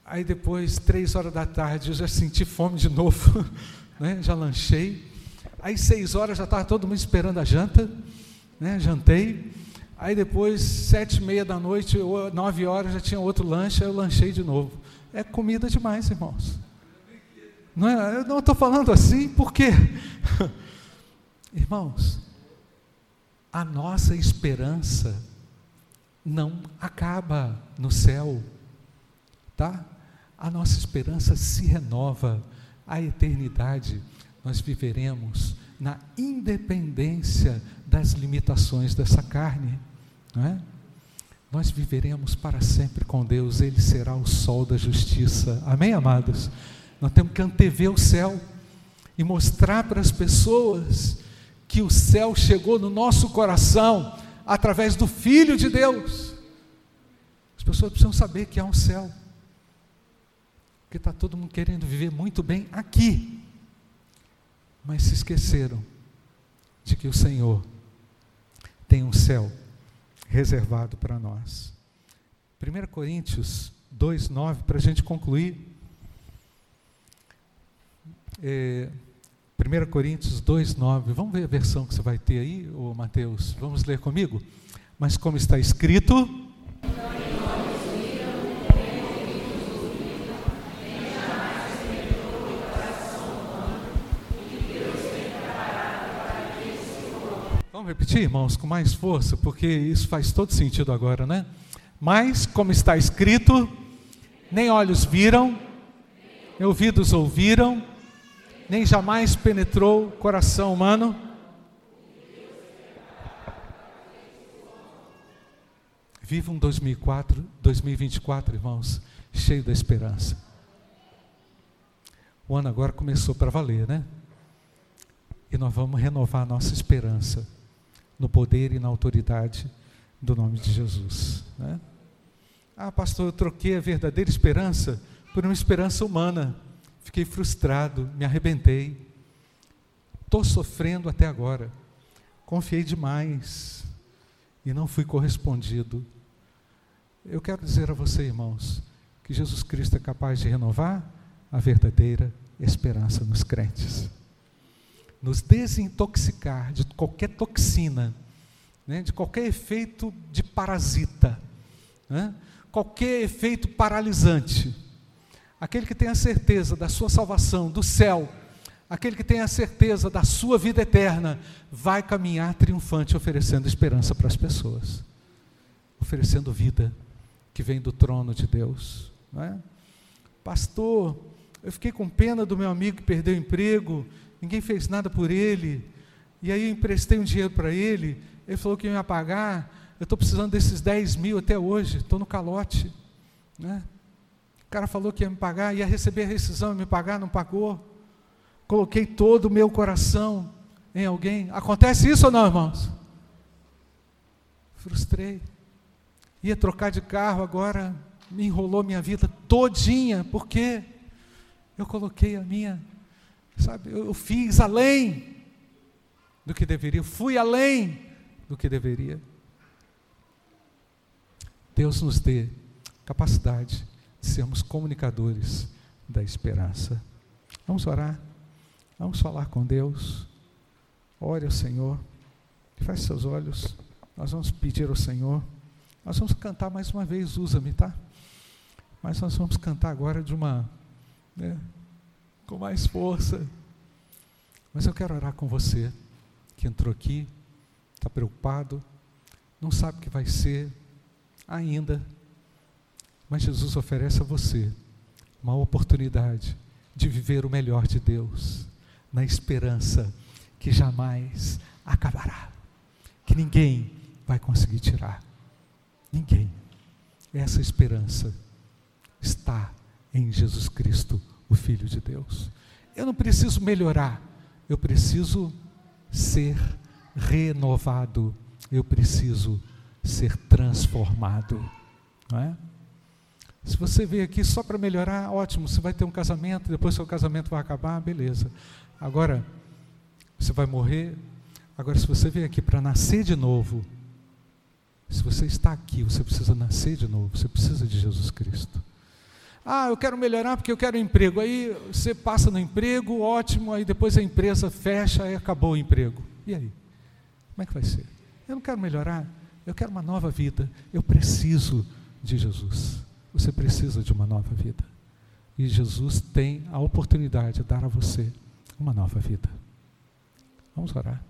aí depois, três horas da tarde, eu já senti fome de novo, né? já lanchei, aí seis horas já estava todo mundo esperando a janta, né? jantei, aí depois, sete e meia da noite, nove horas, já tinha outro lanche, aí eu lanchei de novo é comida demais, irmãos. Não é, eu não estou falando assim porque, irmãos, a nossa esperança não acaba no céu, tá? A nossa esperança se renova, a eternidade nós viveremos na independência das limitações dessa carne, não é? Nós viveremos para sempre com Deus, Ele será o sol da justiça. Amém, amados? Nós temos que antever o céu e mostrar para as pessoas que o céu chegou no nosso coração através do Filho de Deus. As pessoas precisam saber que há um céu, porque está todo mundo querendo viver muito bem aqui, mas se esqueceram de que o Senhor tem um céu reservado para nós. 1 Coríntios 2, 9, para a gente concluir. É, 1 Coríntios 2, 9. Vamos ver a versão que você vai ter aí, ô Mateus? Vamos ler comigo? Mas como está escrito. Vamos repetir, irmãos, com mais força, porque isso faz todo sentido agora, né? Mas, como está escrito, nem olhos viram, nem ouvidos ouviram, nem jamais penetrou o coração humano. Viva um 2004, 2024, irmãos, cheio da esperança. O ano agora começou para valer, né? E nós vamos renovar a nossa esperança no poder e na autoridade do nome de Jesus. Né? Ah, pastor, eu troquei a verdadeira esperança por uma esperança humana. Fiquei frustrado, me arrebentei. Estou sofrendo até agora. Confiei demais e não fui correspondido. Eu quero dizer a você, irmãos, que Jesus Cristo é capaz de renovar a verdadeira esperança nos crentes. Nos desintoxicar de qualquer toxina, né, de qualquer efeito de parasita, né, qualquer efeito paralisante. Aquele que tem a certeza da sua salvação, do céu, aquele que tem a certeza da sua vida eterna, vai caminhar triunfante, oferecendo esperança para as pessoas, oferecendo vida que vem do trono de Deus. Não é? Pastor, eu fiquei com pena do meu amigo que perdeu o emprego, ninguém fez nada por ele, e aí eu emprestei um dinheiro para ele, ele falou que ia me pagar, eu estou precisando desses 10 mil até hoje, estou no calote. Né? O cara falou que ia me pagar, ia receber a rescisão, ia me pagar, não pagou. Coloquei todo o meu coração em alguém. Acontece isso ou não, irmãos? Frustrei. Ia trocar de carro, agora me enrolou minha vida todinha, porque eu coloquei a minha, sabe, eu fiz além do que deveria, fui além do que deveria. Deus nos dê capacidade de sermos comunicadores da esperança. Vamos orar, vamos falar com Deus. Ore ao Senhor, feche seus olhos. Nós vamos pedir ao Senhor. Nós vamos cantar mais uma vez, usa-me, tá? Mas nós vamos cantar agora de uma, né, com mais força. Mas eu quero orar com você que entrou aqui, está preocupado, não sabe o que vai ser ainda. Mas Jesus oferece a você uma oportunidade de viver o melhor de Deus, na esperança que jamais acabará, que ninguém vai conseguir tirar. Ninguém. Essa esperança está em Jesus Cristo, o Filho de Deus. Eu não preciso melhorar, eu preciso ser renovado, eu preciso ser transformado. Não é? Se você veio aqui só para melhorar, ótimo, você vai ter um casamento, depois seu casamento vai acabar, beleza. Agora, você vai morrer. Agora, se você veio aqui para nascer de novo, se você está aqui, você precisa nascer de novo, você precisa de Jesus Cristo. Ah, eu quero melhorar porque eu quero um emprego. Aí você passa no emprego, ótimo, aí depois a empresa fecha e acabou o emprego. E aí? Como é que vai ser? Eu não quero melhorar, eu quero uma nova vida. Eu preciso de Jesus. Você precisa de uma nova vida. E Jesus tem a oportunidade de dar a você uma nova vida. Vamos orar.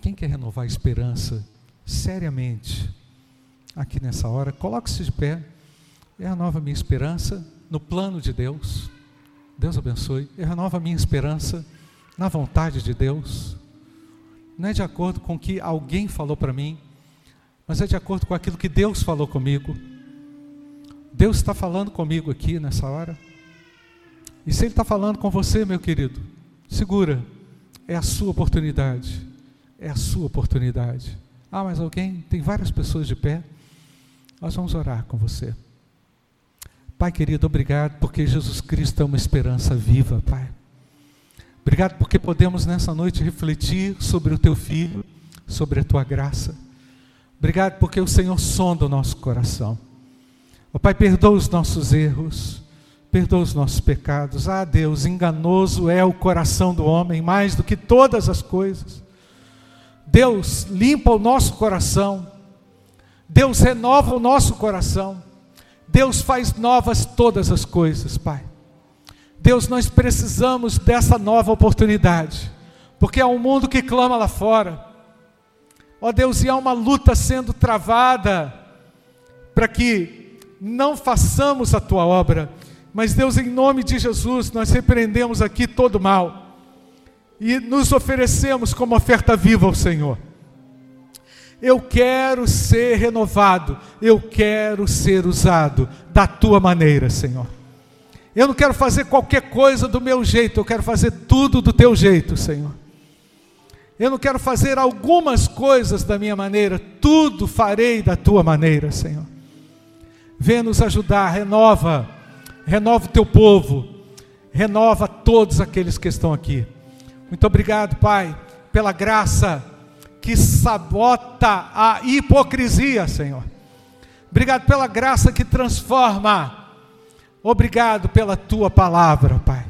Quem quer renovar a esperança seriamente aqui nessa hora, coloque-se de pé. É a nova minha esperança no plano de Deus. Deus abençoe. É a nova minha esperança na vontade de Deus não é de acordo com o que alguém falou para mim, mas é de acordo com aquilo que Deus falou comigo. Deus está falando comigo aqui nessa hora. E se Ele está falando com você, meu querido, segura, é a sua oportunidade. É a sua oportunidade. Ah, mas alguém? Tem várias pessoas de pé. Nós vamos orar com você. Pai querido, obrigado porque Jesus Cristo é uma esperança viva, Pai. Obrigado porque podemos nessa noite refletir sobre o teu filho, sobre a tua graça. Obrigado porque o Senhor sonda o nosso coração. O Pai, perdoa os nossos erros, perdoa os nossos pecados. Ah, Deus, enganoso é o coração do homem mais do que todas as coisas. Deus, limpa o nosso coração. Deus renova o nosso coração. Deus faz novas todas as coisas, Pai. Deus, nós precisamos dessa nova oportunidade, porque há um mundo que clama lá fora. Ó Deus, e há uma luta sendo travada para que não façamos a tua obra. Mas Deus, em nome de Jesus, nós repreendemos aqui todo mal e nos oferecemos como oferta viva ao Senhor. Eu quero ser renovado, eu quero ser usado da tua maneira, Senhor. Eu não quero fazer qualquer coisa do meu jeito, eu quero fazer tudo do teu jeito, Senhor. Eu não quero fazer algumas coisas da minha maneira, tudo farei da tua maneira, Senhor. Venha nos ajudar, renova, renova o teu povo, renova todos aqueles que estão aqui. Muito obrigado, Pai, pela graça que sabota a hipocrisia, Senhor. Obrigado pela graça que transforma. Obrigado pela tua palavra, Pai.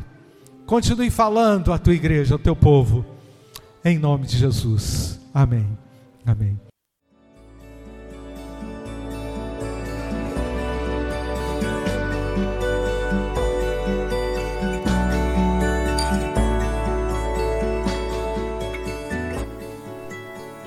Continue falando à tua igreja, ao teu povo. Em nome de Jesus. Amém. Amém.